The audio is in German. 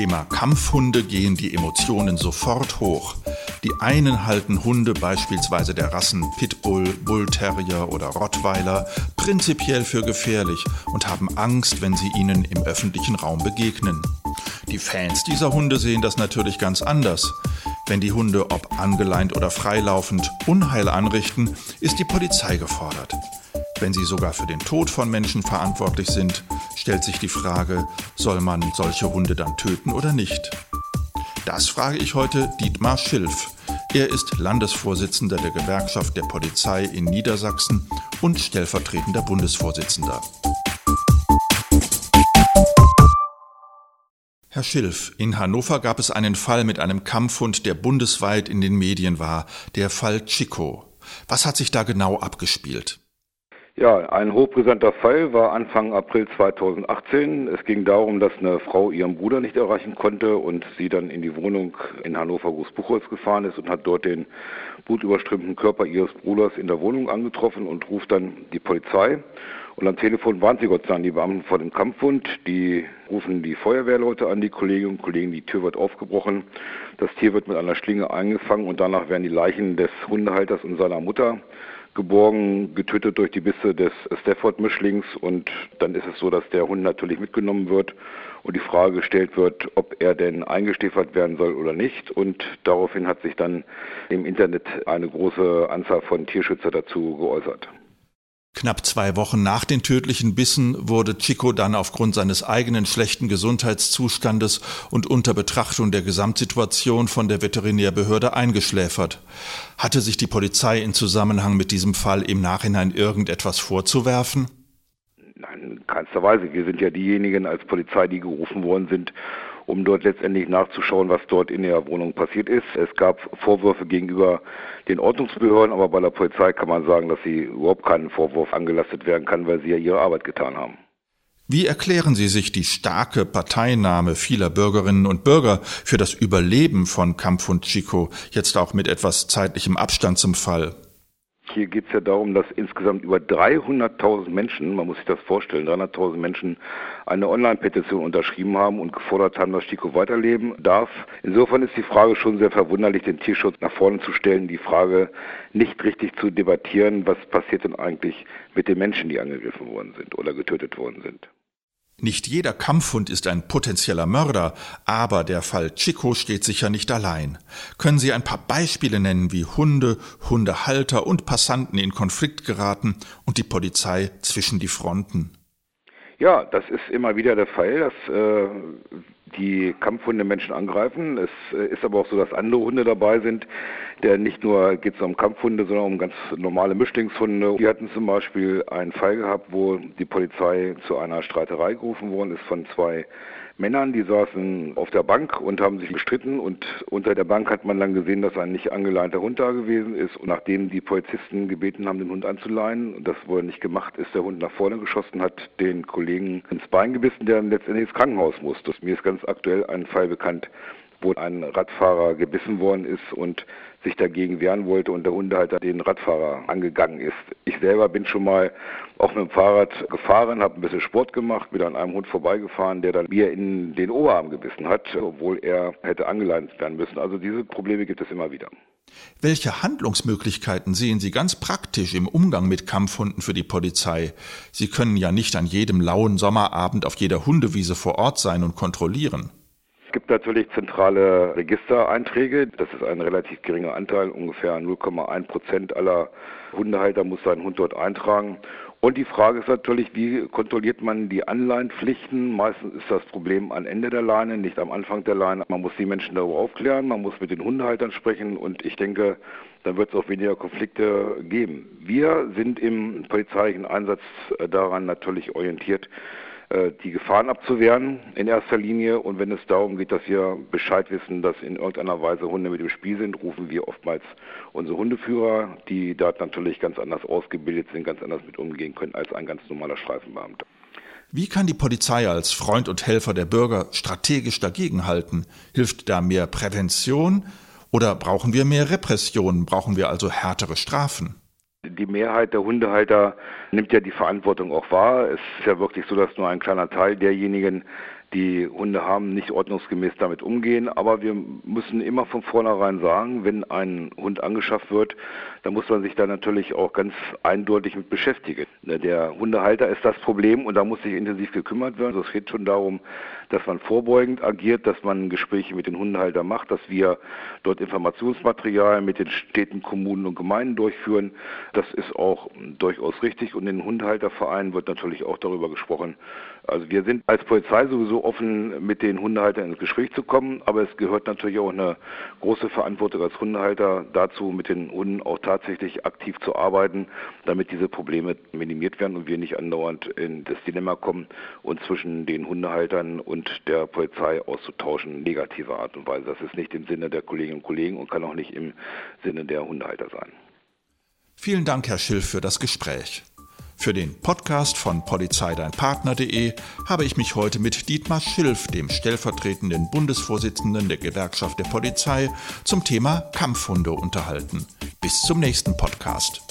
Thema Kampfhunde gehen die Emotionen sofort hoch. Die einen halten Hunde beispielsweise der Rassen Pitbull, Bull Terrier oder Rottweiler prinzipiell für gefährlich und haben Angst, wenn sie ihnen im öffentlichen Raum begegnen. Die Fans dieser Hunde sehen das natürlich ganz anders. Wenn die Hunde, ob angeleint oder freilaufend, Unheil anrichten, ist die Polizei gefordert. Wenn sie sogar für den Tod von Menschen verantwortlich sind, stellt sich die Frage, soll man solche Hunde dann töten oder nicht? Das frage ich heute Dietmar Schilf. Er ist Landesvorsitzender der Gewerkschaft der Polizei in Niedersachsen und stellvertretender Bundesvorsitzender. Herr Schilf, in Hannover gab es einen Fall mit einem Kampfhund, der bundesweit in den Medien war, der Fall Chico. Was hat sich da genau abgespielt? Ja, ein hochbrisanter Fall war Anfang April 2018. Es ging darum, dass eine Frau ihren Bruder nicht erreichen konnte und sie dann in die Wohnung in Hannover Großbuchholz gefahren ist und hat dort den blutüberströmten Körper ihres Bruders in der Wohnung angetroffen und ruft dann die Polizei. Und am Telefon waren sie Gott sei Dank die Beamten vor dem Kampfhund. Die rufen die Feuerwehrleute an, die Kolleginnen und Kollegen. Die Tür wird aufgebrochen. Das Tier wird mit einer Schlinge eingefangen und danach werden die Leichen des Hundehalters und seiner Mutter geborgen, getötet durch die Bisse des Stafford-Mischlings und dann ist es so, dass der Hund natürlich mitgenommen wird und die Frage gestellt wird, ob er denn eingestiefert werden soll oder nicht und daraufhin hat sich dann im Internet eine große Anzahl von Tierschützer dazu geäußert. Knapp zwei Wochen nach den tödlichen Bissen wurde Chico dann aufgrund seines eigenen schlechten Gesundheitszustandes und unter Betrachtung der Gesamtsituation von der Veterinärbehörde eingeschläfert. Hatte sich die Polizei in Zusammenhang mit diesem Fall im Nachhinein irgendetwas vorzuwerfen? Nein, in keinster Weise. Wir sind ja diejenigen als Polizei, die gerufen worden sind, um dort letztendlich nachzuschauen, was dort in der Wohnung passiert ist. Es gab Vorwürfe gegenüber den Ordnungsbehörden, aber bei der Polizei kann man sagen, dass sie überhaupt keinen Vorwurf angelastet werden kann, weil sie ja ihre Arbeit getan haben. Wie erklären Sie sich die starke Parteinahme vieler Bürgerinnen und Bürger für das Überleben von Kampfhund Chico, jetzt auch mit etwas zeitlichem Abstand zum Fall? Hier geht es ja darum, dass insgesamt über 300.000 Menschen, man muss sich das vorstellen, 300.000 Menschen eine Online-Petition unterschrieben haben und gefordert haben, dass Chico weiterleben darf. Insofern ist die Frage schon sehr verwunderlich, den Tierschutz nach vorne zu stellen, die Frage nicht richtig zu debattieren, was passiert denn eigentlich mit den Menschen, die angegriffen worden sind oder getötet worden sind. Nicht jeder Kampfhund ist ein potenzieller Mörder, aber der Fall Chico steht sicher nicht allein. Können Sie ein paar Beispiele nennen, wie Hunde, Hundehalter und Passanten in Konflikt geraten und die Polizei zwischen die Fronten? Ja, das ist immer wieder der Fall, dass äh, die Kampfhunde Menschen angreifen. Es äh, ist aber auch so, dass andere Hunde dabei sind. Der nicht nur geht es um Kampfhunde, sondern um ganz normale Mischlingshunde. Wir hatten zum Beispiel einen Fall gehabt, wo die Polizei zu einer Streiterei gerufen worden ist von zwei Männern, die saßen auf der Bank und haben sich gestritten und unter der Bank hat man dann gesehen, dass ein nicht angeleinter Hund da gewesen ist und nachdem die Polizisten gebeten haben, den Hund anzuleihen und das wurde nicht gemacht, ist der Hund nach vorne geschossen, hat den Kollegen ins Bein gebissen, der dann letztendlich ins Krankenhaus musste. Mir ist ganz aktuell ein Fall bekannt, wo ein Radfahrer gebissen worden ist und sich dagegen wehren wollte und der Hundehalter den Radfahrer angegangen ist. Ich selber bin schon mal auch mit dem Fahrrad gefahren, habe ein bisschen Sport gemacht, bin an einem Hund vorbeigefahren, der dann mir in den Oberarm gebissen hat, obwohl er hätte angeleint werden müssen. Also diese Probleme gibt es immer wieder. Welche Handlungsmöglichkeiten sehen Sie ganz praktisch im Umgang mit Kampfhunden für die Polizei? Sie können ja nicht an jedem lauen Sommerabend auf jeder Hundewiese vor Ort sein und kontrollieren. Es gibt natürlich zentrale Registereinträge. Das ist ein relativ geringer Anteil. Ungefähr 0,1 Prozent aller Hundehalter muss seinen Hund dort eintragen. Und die Frage ist natürlich, wie kontrolliert man die Anleihenpflichten? Meistens ist das Problem am Ende der Leine, nicht am Anfang der Leine. Man muss die Menschen darüber aufklären, man muss mit den Hundehaltern sprechen und ich denke, dann wird es auch weniger Konflikte geben. Wir sind im polizeilichen Einsatz daran natürlich orientiert, die Gefahren abzuwehren in erster Linie. Und wenn es darum geht, dass wir Bescheid wissen, dass in irgendeiner Weise Hunde mit im Spiel sind, rufen wir oftmals unsere Hundeführer, die da natürlich ganz anders ausgebildet sind, ganz anders mit umgehen können als ein ganz normaler Streifenbeamter. Wie kann die Polizei als Freund und Helfer der Bürger strategisch dagegenhalten? Hilft da mehr Prävention oder brauchen wir mehr Repression? Brauchen wir also härtere Strafen? Die Mehrheit der Hundehalter nimmt ja die Verantwortung auch wahr. Es ist ja wirklich so, dass nur ein kleiner Teil derjenigen, die Hunde haben, nicht ordnungsgemäß damit umgehen. Aber wir müssen immer von vornherein sagen, wenn ein Hund angeschafft wird, dann muss man sich da natürlich auch ganz eindeutig mit beschäftigen. Ne, der Hundehalter ist das Problem und da muss sich intensiv gekümmert werden. Also es geht schon darum, dass man vorbeugend agiert, dass man Gespräche mit den Hundehaltern macht, dass wir dort Informationsmaterial mit den Städten, Kommunen und Gemeinden durchführen. Das ist auch durchaus richtig und in den Hundehaltervereinen wird natürlich auch darüber gesprochen. Also wir sind als Polizei sowieso offen, mit den Hundehaltern ins Gespräch zu kommen, aber es gehört natürlich auch eine große Verantwortung als Hundehalter dazu, mit den Hunden auch tatsächlich aktiv zu arbeiten, damit diese Probleme minimiert werden und wir nicht andauernd in das Dilemma kommen, uns zwischen den Hundehaltern und der Polizei auszutauschen, negativer Art und Weise. Das ist nicht im Sinne der Kolleginnen und Kollegen und kann auch nicht im Sinne der Hundehalter sein. Vielen Dank, Herr Schill, für das Gespräch. Für den Podcast von polizeideinpartner.de habe ich mich heute mit Dietmar Schilf, dem stellvertretenden Bundesvorsitzenden der Gewerkschaft der Polizei, zum Thema Kampfhunde unterhalten. Bis zum nächsten Podcast.